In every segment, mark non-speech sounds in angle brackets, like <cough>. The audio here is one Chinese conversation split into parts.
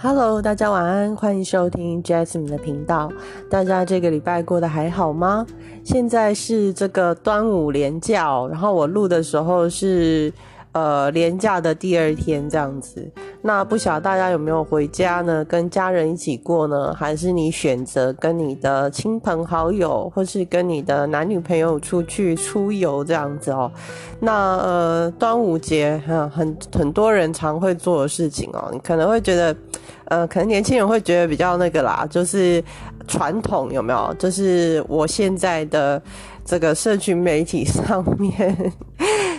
Hello，大家晚安，欢迎收听 Jasmine 的频道。大家这个礼拜过得还好吗？现在是这个端午连假，然后我录的时候是呃连假的第二天这样子。那不晓得大家有没有回家呢？跟家人一起过呢，还是你选择跟你的亲朋好友，或是跟你的男女朋友出去出游这样子哦？那呃，端午节哈，很很多人常会做的事情哦，你可能会觉得，呃，可能年轻人会觉得比较那个啦，就是传统有没有？就是我现在的这个社群媒体上面。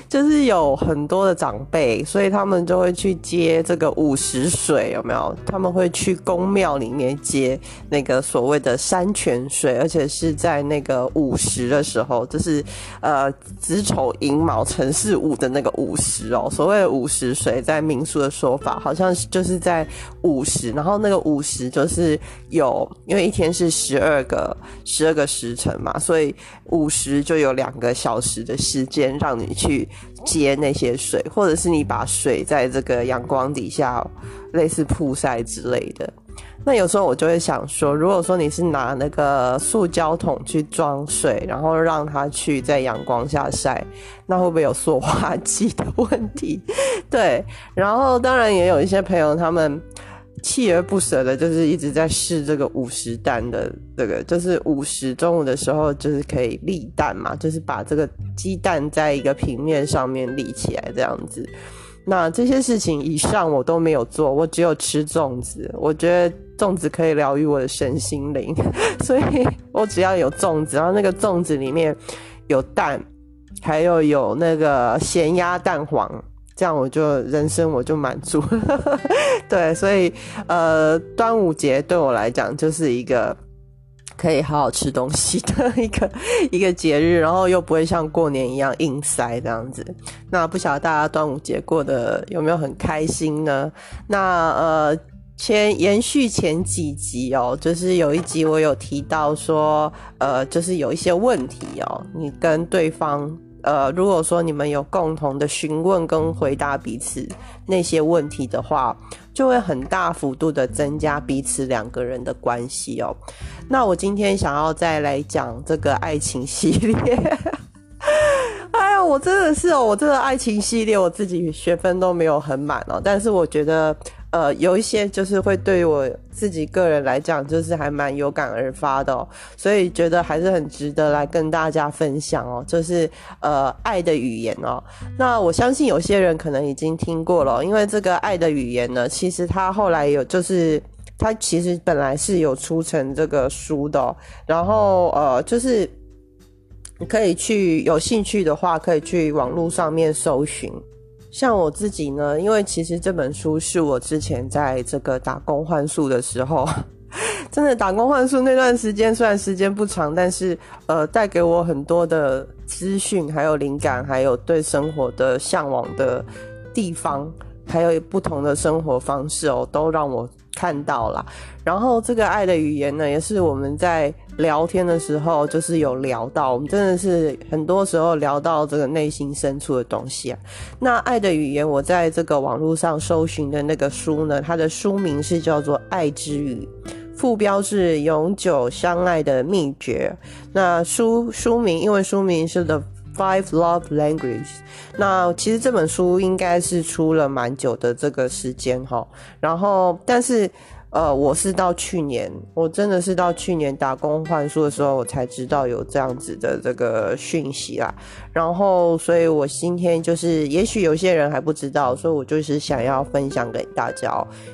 就是有很多的长辈，所以他们就会去接这个午时水，有没有？他们会去宫庙里面接那个所谓的山泉水，而且是在那个午时的时候，就是呃子丑寅卯辰巳午的那个午时哦。所谓的午时水，在民俗的说法，好像就是在午时，然后那个午时就是有，因为一天是十二个十二个时辰嘛，所以午时就有两个小时的时间让你去。接那些水，或者是你把水在这个阳光底下，类似曝晒之类的。那有时候我就会想说，如果说你是拿那个塑胶桶去装水，然后让它去在阳光下晒，那会不会有塑化剂的问题？<laughs> 对，然后当然也有一些朋友他们。锲而不舍的，就是一直在试这个五十蛋的这个，就是五十中午的时候，就是可以立蛋嘛，就是把这个鸡蛋在一个平面上面立起来这样子。那这些事情以上我都没有做，我只有吃粽子。我觉得粽子可以疗愈我的身心灵，<laughs> 所以我只要有粽子，然后那个粽子里面有蛋，还有有那个咸鸭蛋黄。这样我就人生我就满足，<laughs> 对，所以呃，端午节对我来讲就是一个可以好好吃东西的 <laughs> 一个一个节日，然后又不会像过年一样硬塞这样子。那不晓得大家端午节过得有没有很开心呢？那呃，前延续前几集哦，就是有一集我有提到说，呃，就是有一些问题哦，你跟对方。呃，如果说你们有共同的询问跟回答彼此那些问题的话，就会很大幅度的增加彼此两个人的关系哦。那我今天想要再来讲这个爱情系列。<laughs> 哎呀，我真的是哦，我这个爱情系列我自己学分都没有很满哦，但是我觉得。呃，有一些就是会对我自己个人来讲，就是还蛮有感而发的，所以觉得还是很值得来跟大家分享哦。就是呃，爱的语言哦。那我相信有些人可能已经听过了，因为这个爱的语言呢，其实它后来有，就是它其实本来是有出成这个书的。然后呃，就是可以去有兴趣的话，可以去网络上面搜寻。像我自己呢，因为其实这本书是我之前在这个打工换宿的时候，<laughs> 真的打工换宿那段时间，虽然时间不长，但是呃，带给我很多的资讯，还有灵感，还有对生活的向往的地方，还有不同的生活方式哦，都让我看到了。然后这个爱的语言呢，也是我们在。聊天的时候，就是有聊到，我们真的是很多时候聊到这个内心深处的东西啊。那《爱的语言》，我在这个网络上搜寻的那个书呢，它的书名是叫做《爱之语》，副标是《永久相爱的秘诀》。那书书名，因为书名是 The Five Love Language。那其实这本书应该是出了蛮久的这个时间哈，然后但是。呃，我是到去年，我真的是到去年打工换书的时候，我才知道有这样子的这个讯息啦。然后，所以我今天就是，也许有些人还不知道，所以我就是想要分享给大家，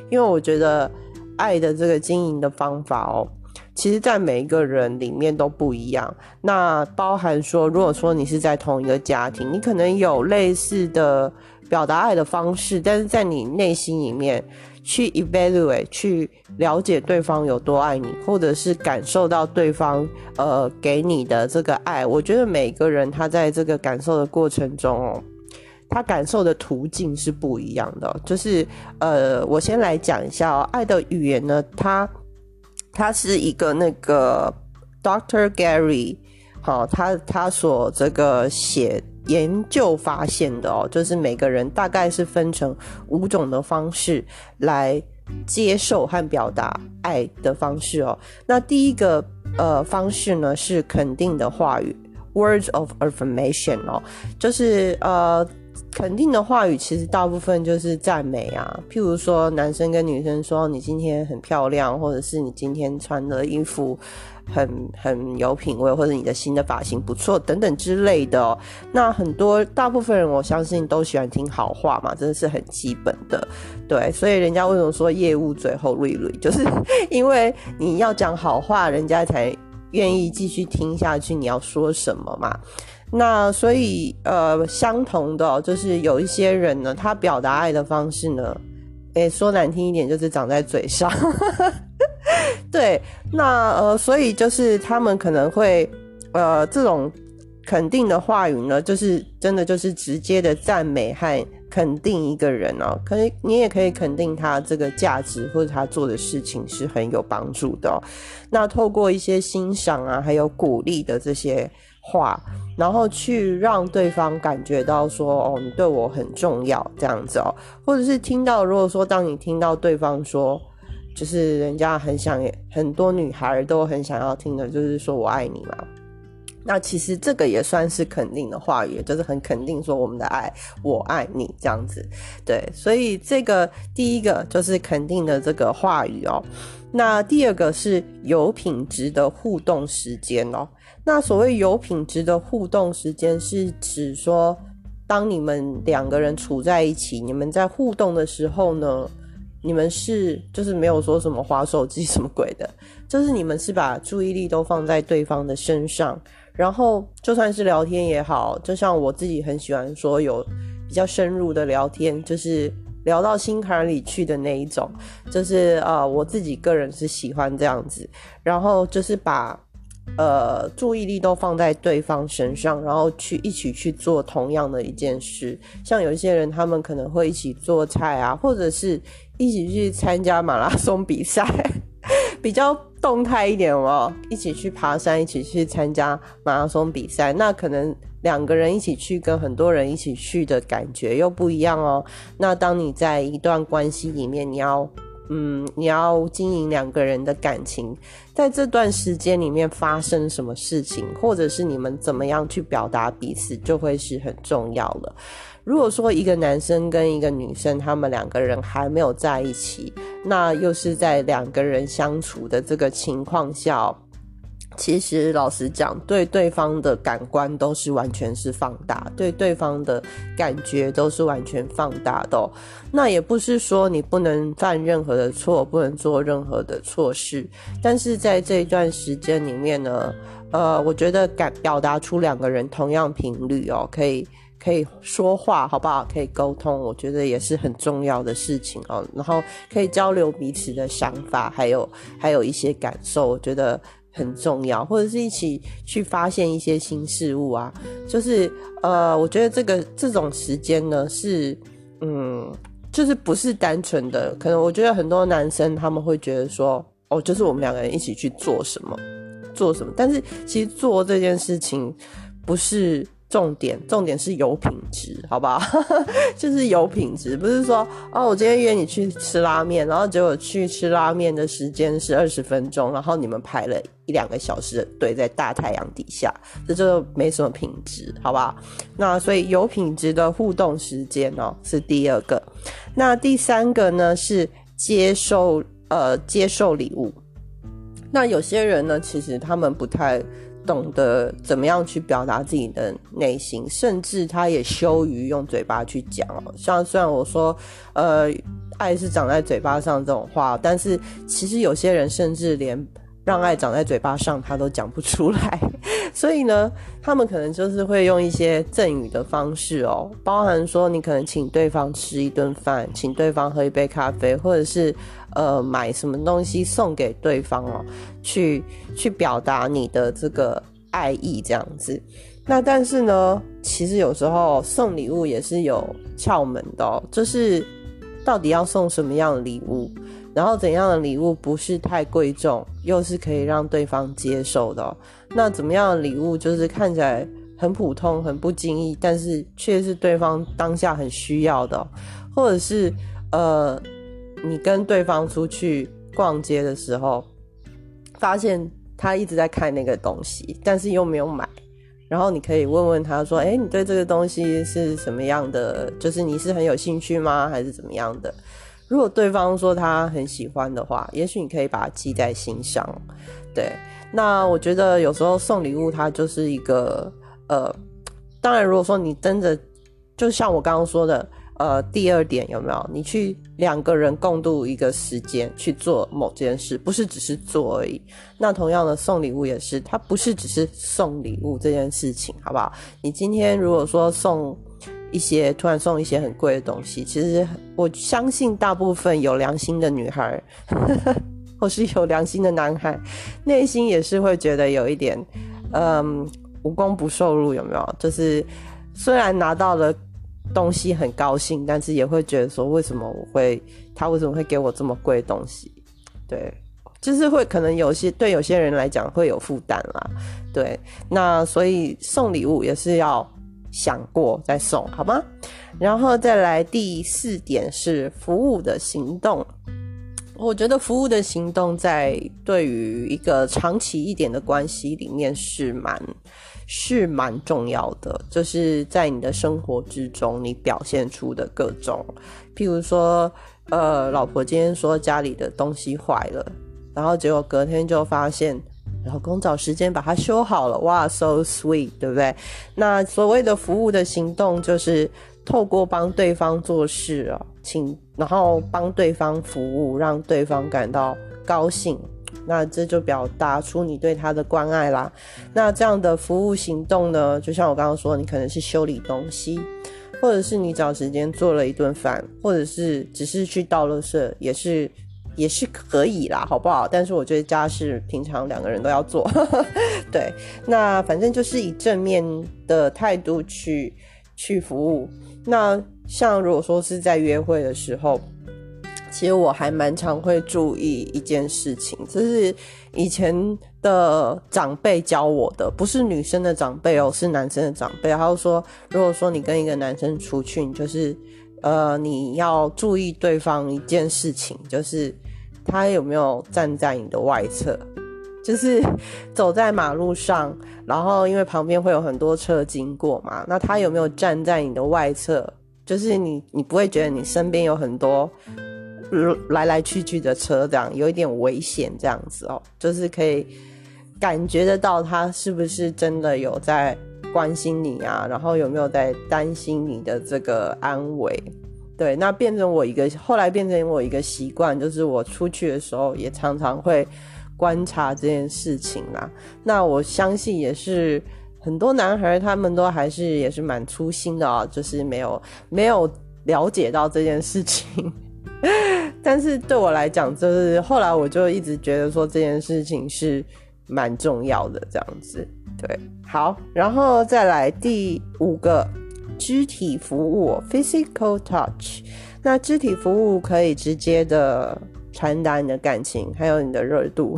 因为我觉得爱的这个经营的方法哦，其实在每一个人里面都不一样。那包含说，如果说你是在同一个家庭，你可能有类似的表达爱的方式，但是在你内心里面。去 evaluate，去了解对方有多爱你，或者是感受到对方呃给你的这个爱。我觉得每个人他在这个感受的过程中哦，他感受的途径是不一样的。就是呃，我先来讲一下哦，爱的语言呢，它它是一个那个 Doctor Gary，好，他他所这个写。研究发现的哦，就是每个人大概是分成五种的方式来接受和表达爱的方式哦。那第一个呃方式呢是肯定的话语，words of affirmation 哦，就是呃。肯定的话语其实大部分就是赞美啊，譬如说男生跟女生说你今天很漂亮，或者是你今天穿的衣服很很有品味，或者你的新的发型不错等等之类的。那很多大部分人我相信都喜欢听好话嘛，真的是很基本的。对，所以人家为什么说业务最后瑞瑞，就是 <laughs> 因为你要讲好话，人家才愿意继续听下去你要说什么嘛。那所以，呃，相同的就是有一些人呢，他表达爱的方式呢，诶，说难听一点，就是长在嘴上。<laughs> <laughs> 对，那呃，所以就是他们可能会，呃，这种肯定的话语呢，就是真的就是直接的赞美和肯定一个人哦，可以，你也可以肯定他这个价值或者他做的事情是很有帮助的。那透过一些欣赏啊，还有鼓励的这些。话，然后去让对方感觉到说，哦，你对我很重要，这样子哦，或者是听到，如果说当你听到对方说，就是人家很想，很多女孩都很想要听的，就是说我爱你嘛，那其实这个也算是肯定的话语，就是很肯定说我们的爱，我爱你这样子，对，所以这个第一个就是肯定的这个话语哦，那第二个是有品质的互动时间哦。那所谓有品质的互动时间，是指说，当你们两个人处在一起，你们在互动的时候呢，你们是就是没有说什么划手机什么鬼的，就是你们是把注意力都放在对方的身上，然后就算是聊天也好，就像我自己很喜欢说有比较深入的聊天，就是聊到心坎里去的那一种，就是呃我自己个人是喜欢这样子，然后就是把。呃，注意力都放在对方身上，然后去一起去做同样的一件事。像有一些人，他们可能会一起做菜啊，或者是一起去参加马拉松比赛，<laughs> 比较动态一点哦。一起去爬山，一起去参加马拉松比赛，那可能两个人一起去，跟很多人一起去的感觉又不一样哦。那当你在一段关系里面，你要。嗯，你要经营两个人的感情，在这段时间里面发生什么事情，或者是你们怎么样去表达彼此，就会是很重要了。如果说一个男生跟一个女生，他们两个人还没有在一起，那又是在两个人相处的这个情况下。其实老实讲，对对方的感官都是完全是放大，对对方的感觉都是完全放大的。那也不是说你不能犯任何的错，不能做任何的错事，但是在这一段时间里面呢，呃，我觉得感表达出两个人同样频率哦，可以可以说话，好不好？可以沟通，我觉得也是很重要的事情哦。然后可以交流彼此的想法，还有还有一些感受，我觉得。很重要，或者是一起去发现一些新事物啊，就是呃，我觉得这个这种时间呢是，嗯，就是不是单纯的，可能我觉得很多男生他们会觉得说，哦，就是我们两个人一起去做什么，做什么，但是其实做这件事情不是。重点重点是有品质，好不好？<laughs> 就是有品质，不是说哦，我今天约你去吃拉面，然后结果去吃拉面的时间是二十分钟，然后你们排了一两个小时的队在大太阳底下，这就没什么品质，好不好？那所以有品质的互动时间哦是第二个，那第三个呢是接受呃接受礼物。那有些人呢，其实他们不太。懂得怎么样去表达自己的内心，甚至他也羞于用嘴巴去讲哦。像虽然我说，呃，爱是长在嘴巴上这种话，但是其实有些人甚至连让爱长在嘴巴上他都讲不出来。所以呢，他们可能就是会用一些赠予的方式哦，包含说你可能请对方吃一顿饭，请对方喝一杯咖啡，或者是。呃，买什么东西送给对方哦，去去表达你的这个爱意这样子。那但是呢，其实有时候送礼物也是有窍门的，就是到底要送什么样的礼物，然后怎样的礼物不是太贵重，又是可以让对方接受的。那怎么样的礼物就是看起来很普通、很不经意，但是却是对方当下很需要的，或者是呃。你跟对方出去逛街的时候，发现他一直在看那个东西，但是又没有买，然后你可以问问他说：“哎，你对这个东西是什么样的？就是你是很有兴趣吗？还是怎么样的？”如果对方说他很喜欢的话，也许你可以把它记在心上。对，那我觉得有时候送礼物它就是一个呃，当然如果说你真的就像我刚刚说的。呃，第二点有没有？你去两个人共度一个时间去做某件事，不是只是做而已。那同样的送礼物也是，它不是只是送礼物这件事情，好不好？你今天如果说送一些，突然送一些很贵的东西，其实我相信大部分有良心的女孩，<laughs> 或是有良心的男孩，内心也是会觉得有一点，嗯，无功不受禄，有没有？就是虽然拿到了。东西很高兴，但是也会觉得说，为什么我会他为什么会给我这么贵的东西？对，就是会可能有些对有些人来讲会有负担啦。对，那所以送礼物也是要想过再送，好吗？然后再来第四点是服务的行动。我觉得服务的行动在对于一个长期一点的关系里面是蛮。是蛮重要的，就是在你的生活之中，你表现出的各种，譬如说，呃，老婆今天说家里的东西坏了，然后结果隔天就发现老公找时间把它修好了，哇，so sweet，对不对？那所谓的服务的行动，就是透过帮对方做事啊，请然后帮对方服务，让对方感到高兴。那这就表达出你对他的关爱啦。那这样的服务行动呢，就像我刚刚说，你可能是修理东西，或者是你找时间做了一顿饭，或者是只是去倒垃圾，也是也是可以啦，好不好？但是我觉得家事平常两个人都要做。<laughs> 对，那反正就是以正面的态度去去服务。那像如果说是在约会的时候。其实我还蛮常会注意一件事情，就是以前的长辈教我的，不是女生的长辈哦，是男生的长辈。他说，如果说你跟一个男生出去，就是，呃，你要注意对方一件事情，就是他有没有站在你的外侧，就是走在马路上，然后因为旁边会有很多车经过嘛，那他有没有站在你的外侧，就是你你不会觉得你身边有很多。来来去去的车，这样有一点危险，这样子哦，就是可以感觉得到他是不是真的有在关心你啊，然后有没有在担心你的这个安危？对，那变成我一个后来变成我一个习惯，就是我出去的时候也常常会观察这件事情啦。那我相信也是很多男孩他们都还是也是蛮粗心的啊，就是没有没有了解到这件事情。<laughs> 但是对我来讲，就是后来我就一直觉得说这件事情是蛮重要的，这样子。对，好，然后再来第五个，肢体服务 （physical touch）。那肢体服务可以直接的传达你的感情，还有你的热度。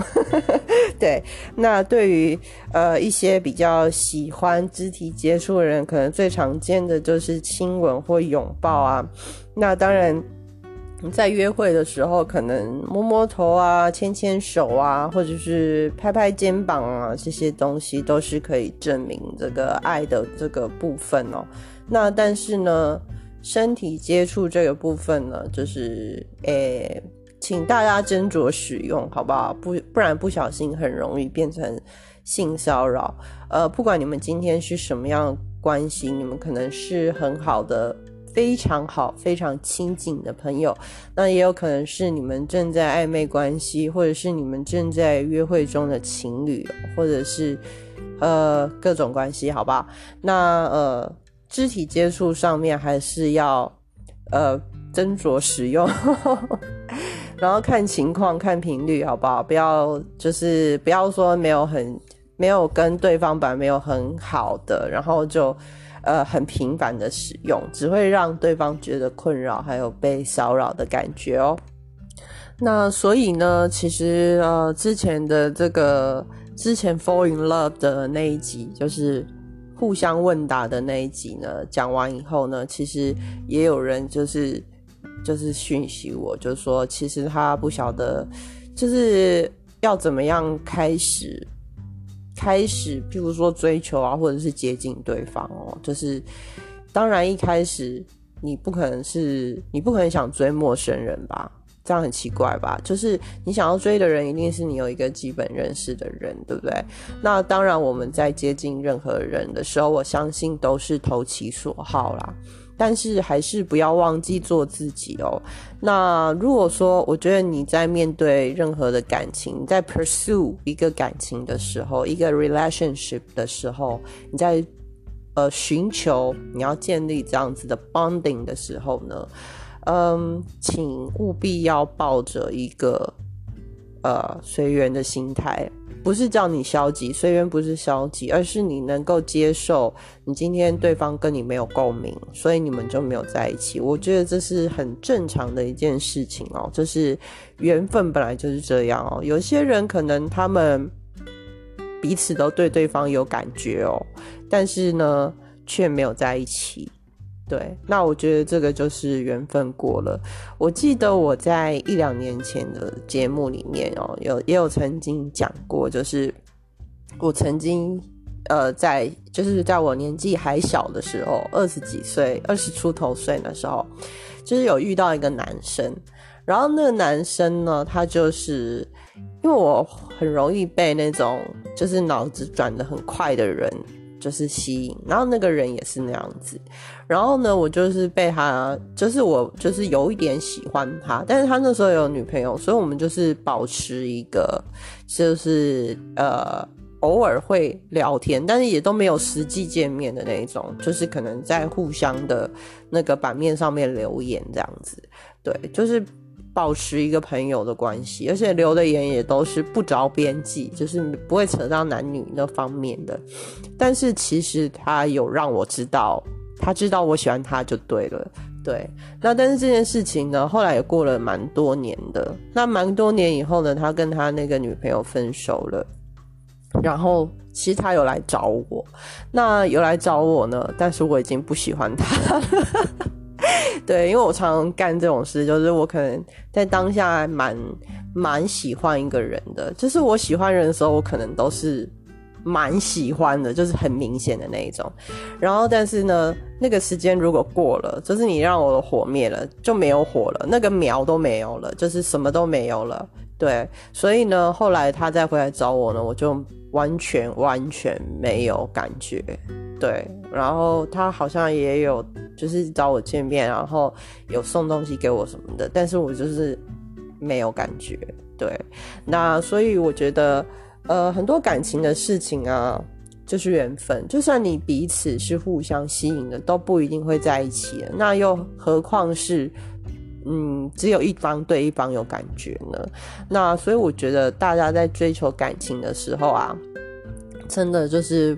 <laughs> 对，那对于呃一些比较喜欢肢体接触的人，可能最常见的就是亲吻或拥抱啊。那当然。在约会的时候，可能摸摸头啊、牵牵手啊，或者是拍拍肩膀啊，这些东西都是可以证明这个爱的这个部分哦。那但是呢，身体接触这个部分呢，就是诶，请大家斟酌使用，好不好？不不然不小心很容易变成性骚扰。呃，不管你们今天是什么样关系，你们可能是很好的。非常好、非常亲近的朋友，那也有可能是你们正在暧昧关系，或者是你们正在约会中的情侣，或者是呃各种关系，好不好？那呃肢体接触上面还是要呃斟酌使用，<laughs> 然后看情况、看频率，好不好？不要就是不要说没有很没有跟对方本来没有很好的，然后就。呃，很频繁的使用，只会让对方觉得困扰，还有被骚扰的感觉哦。那所以呢，其实呃，之前的这个之前 fall in love 的那一集，就是互相问答的那一集呢，讲完以后呢，其实也有人就是就是讯息我，就是说其实他不晓得，就是要怎么样开始开始，譬如说追求啊，或者是接近对方哦。就是当然一开始你不可能是你不可能想追陌生人吧。这样很奇怪吧？就是你想要追的人，一定是你有一个基本认识的人，对不对？那当然，我们在接近任何人的时候，我相信都是投其所好啦。但是还是不要忘记做自己哦。那如果说，我觉得你在面对任何的感情，在 pursue 一个感情的时候，一个 relationship 的时候，你在呃寻求你要建立这样子的 bonding 的时候呢？嗯，请务必要抱着一个呃随缘的心态，不是叫你消极，随缘不是消极，而是你能够接受，你今天对方跟你没有共鸣，所以你们就没有在一起。我觉得这是很正常的一件事情哦，就是缘分本来就是这样哦。有些人可能他们彼此都对对方有感觉哦，但是呢却没有在一起。对，那我觉得这个就是缘分过了。我记得我在一两年前的节目里面哦，有也有曾经讲过，就是我曾经呃在就是在我年纪还小的时候，二十几岁、二十出头岁的时候，就是有遇到一个男生，然后那个男生呢，他就是因为我很容易被那种就是脑子转的很快的人。就是吸引，然后那个人也是那样子，然后呢，我就是被他，就是我就是有一点喜欢他，但是他那时候有女朋友，所以我们就是保持一个，就是呃偶尔会聊天，但是也都没有实际见面的那种，就是可能在互相的那个版面上面留言这样子，对，就是。保持一个朋友的关系，而且留的言也都是不着边际，就是不会扯到男女那方面的。但是其实他有让我知道，他知道我喜欢他就对了。对，那但是这件事情呢，后来也过了蛮多年的。那蛮多年以后呢，他跟他那个女朋友分手了。然后其实他有来找我，那有来找我呢，但是我已经不喜欢他了。<laughs> 对，因为我常常干这种事，就是我可能在当下蛮蛮喜欢一个人的，就是我喜欢人的时候，我可能都是蛮喜欢的，就是很明显的那一种。然后，但是呢，那个时间如果过了，就是你让我的火灭了，就没有火了，那个苗都没有了，就是什么都没有了。对，所以呢，后来他再回来找我呢，我就完全完全没有感觉。对，然后他好像也有。就是找我见面，然后有送东西给我什么的，但是我就是没有感觉。对，那所以我觉得，呃，很多感情的事情啊，就是缘分。就算你彼此是互相吸引的，都不一定会在一起。那又何况是，嗯，只有一方对一方有感觉呢？那所以我觉得，大家在追求感情的时候啊，真的就是。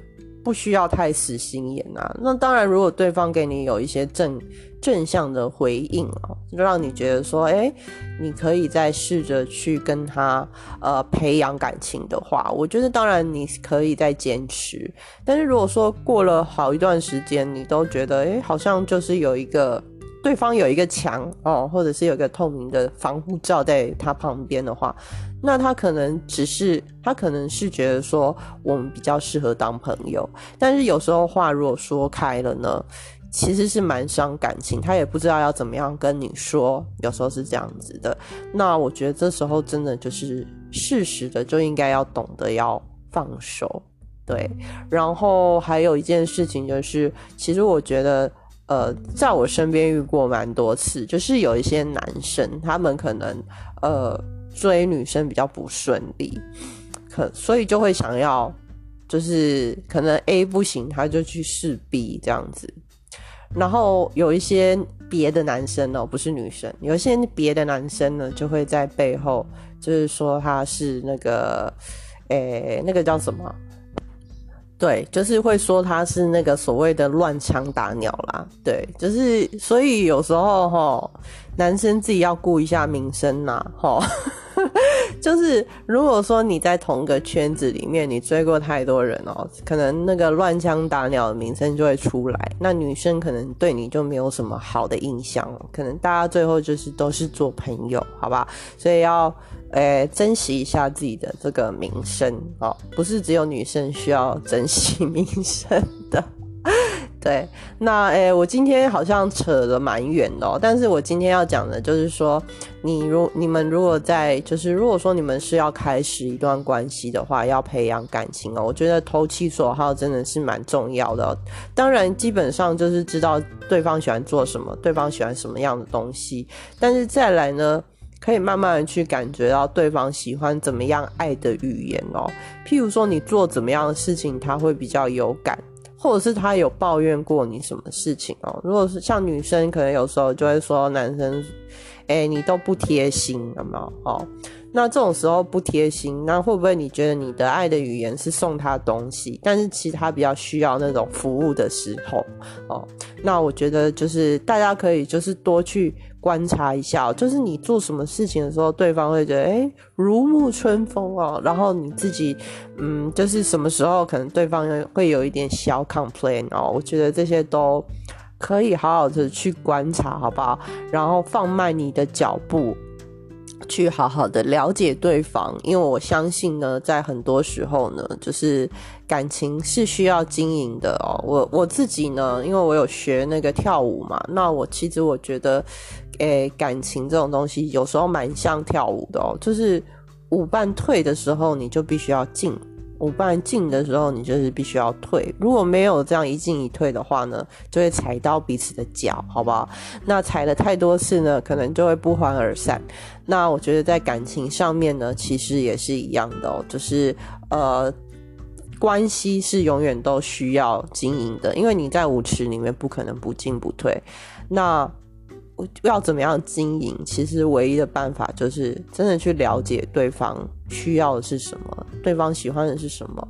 不需要太死心眼啊。那当然，如果对方给你有一些正正向的回应啊，就让你觉得说，哎，你可以再试着去跟他呃培养感情的话，我觉得当然你可以再坚持。但是如果说过了好一段时间，你都觉得，哎，好像就是有一个。对方有一个墙哦，或者是有一个透明的防护罩在他旁边的话，那他可能只是他可能是觉得说我们比较适合当朋友，但是有时候话如果说开了呢，其实是蛮伤感情，他也不知道要怎么样跟你说，有时候是这样子的。那我觉得这时候真的就是适时的就应该要懂得要放手，对。然后还有一件事情就是，其实我觉得。呃，在我身边遇过蛮多次，就是有一些男生，他们可能呃追女生比较不顺利，可所以就会想要，就是可能 A 不行，他就去试 B 这样子。然后有一些别的男生哦，不是女生，有一些别的男生呢，就会在背后就是说他是那个，诶，那个叫什么？对，就是会说他是那个所谓的乱枪打鸟啦。对，就是所以有时候哈，男生自己要顾一下名声呐，哈，<laughs> 就是如果说你在同个圈子里面，你追过太多人哦，可能那个乱枪打鸟的名声就会出来，那女生可能对你就没有什么好的印象，可能大家最后就是都是做朋友，好吧？所以要诶珍惜一下自己的这个名声哦，不是只有女生需要珍惜名声。对，那诶，我今天好像扯得蛮远的，但是我今天要讲的就是说，你如你们如果在，就是如果说你们是要开始一段关系的话，要培养感情哦，我觉得投其所好真的是蛮重要的。当然，基本上就是知道对方喜欢做什么，对方喜欢什么样的东西，但是再来呢，可以慢慢的去感觉到对方喜欢怎么样爱的语言哦。譬如说，你做怎么样的事情，他会比较有感。或者是他有抱怨过你什么事情哦？如果是像女生，可能有时候就会说男生，哎，你都不贴心，有没有？哦，那这种时候不贴心，那会不会你觉得你的爱的语言是送他东西，但是其他比较需要那种服务的时候，哦，那我觉得就是大家可以就是多去。观察一下，就是你做什么事情的时候，对方会觉得哎如沐春风哦，然后你自己嗯，就是什么时候可能对方会有一点小 complain 哦，我觉得这些都可以好好的去观察，好不好？然后放慢你的脚步，去好好的了解对方，因为我相信呢，在很多时候呢，就是感情是需要经营的哦。我我自己呢，因为我有学那个跳舞嘛，那我其实我觉得。诶，感情这种东西有时候蛮像跳舞的哦，就是舞伴退的时候，你就必须要进；舞伴进的时候，你就是必须要退。如果没有这样一进一退的话呢，就会踩到彼此的脚，好不好？那踩了太多次呢，可能就会不欢而散。那我觉得在感情上面呢，其实也是一样的哦，就是呃，关系是永远都需要经营的，因为你在舞池里面不可能不进不退。那要怎么样经营？其实唯一的办法就是真的去了解对方需要的是什么，对方喜欢的是什么。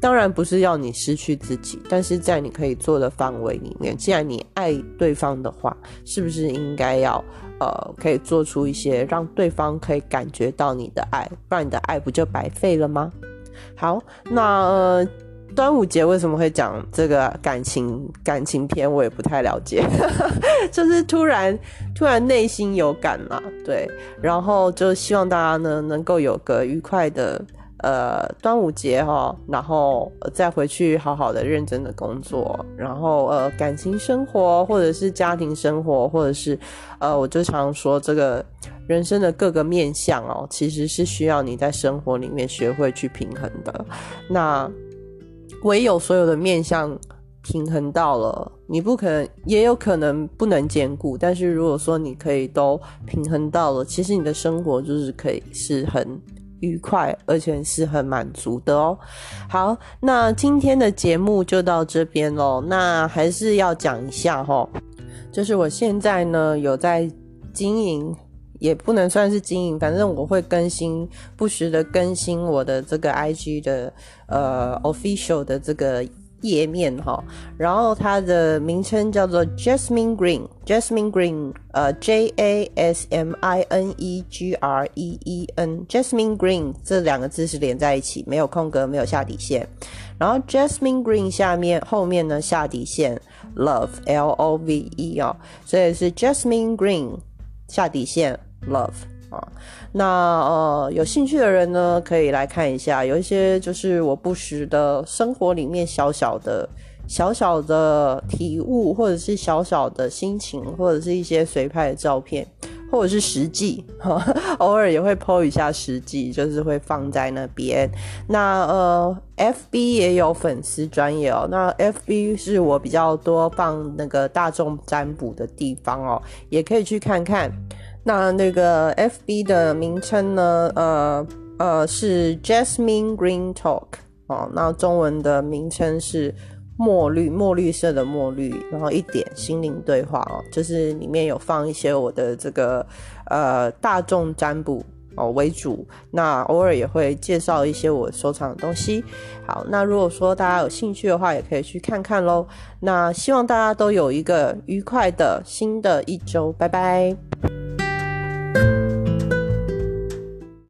当然不是要你失去自己，但是在你可以做的范围里面，既然你爱对方的话，是不是应该要呃，可以做出一些让对方可以感觉到你的爱，不然你的爱不就白费了吗？好，那。端午节为什么会讲这个感情感情片？我也不太了解，<laughs> 就是突然突然内心有感嘛，对，然后就希望大家呢能够有个愉快的呃端午节哈，然后再回去好好的认真的工作，然后呃感情生活或者是家庭生活，或者是呃我就常说这个人生的各个面相哦，其实是需要你在生活里面学会去平衡的，那。唯有所有的面相平衡到了，你不可能，也有可能不能兼顾。但是如果说你可以都平衡到了，其实你的生活就是可以是很愉快，而且是很满足的哦。好，那今天的节目就到这边喽。那还是要讲一下哈，就是我现在呢有在经营。也不能算是经营，反正我会更新，不时的更新我的这个 IG 的呃 official 的这个页面哈，然后它的名称叫做 Jasmine Green，Jasmine Green，呃 J A S M I N E G R E E N，Jasmine Green 这两个字是连在一起，没有空格，没有下底线，然后 Jasmine Green 下面后面呢下底线 Love L O V E 哦，所以是 Jasmine Green 下底线。Love 啊，那呃，有兴趣的人呢，可以来看一下，有一些就是我不时的生活里面小小的、小小的体悟，或者是小小的心情，或者是一些随拍的照片，或者是实际，<laughs> 偶尔也会 po 一下实际，就是会放在那边。那呃，FB 也有粉丝专业哦，那 FB 是我比较多放那个大众占卜的地方哦，也可以去看看。那那个 FB 的名称呢？呃呃，是 Jasmine Green Talk 哦。那中文的名称是墨绿墨绿色的墨绿，然后一点心灵对话哦，就是里面有放一些我的这个呃大众占卜哦为主。那偶尔也会介绍一些我收藏的东西。好，那如果说大家有兴趣的话，也可以去看看喽。那希望大家都有一个愉快的新的一周，拜拜。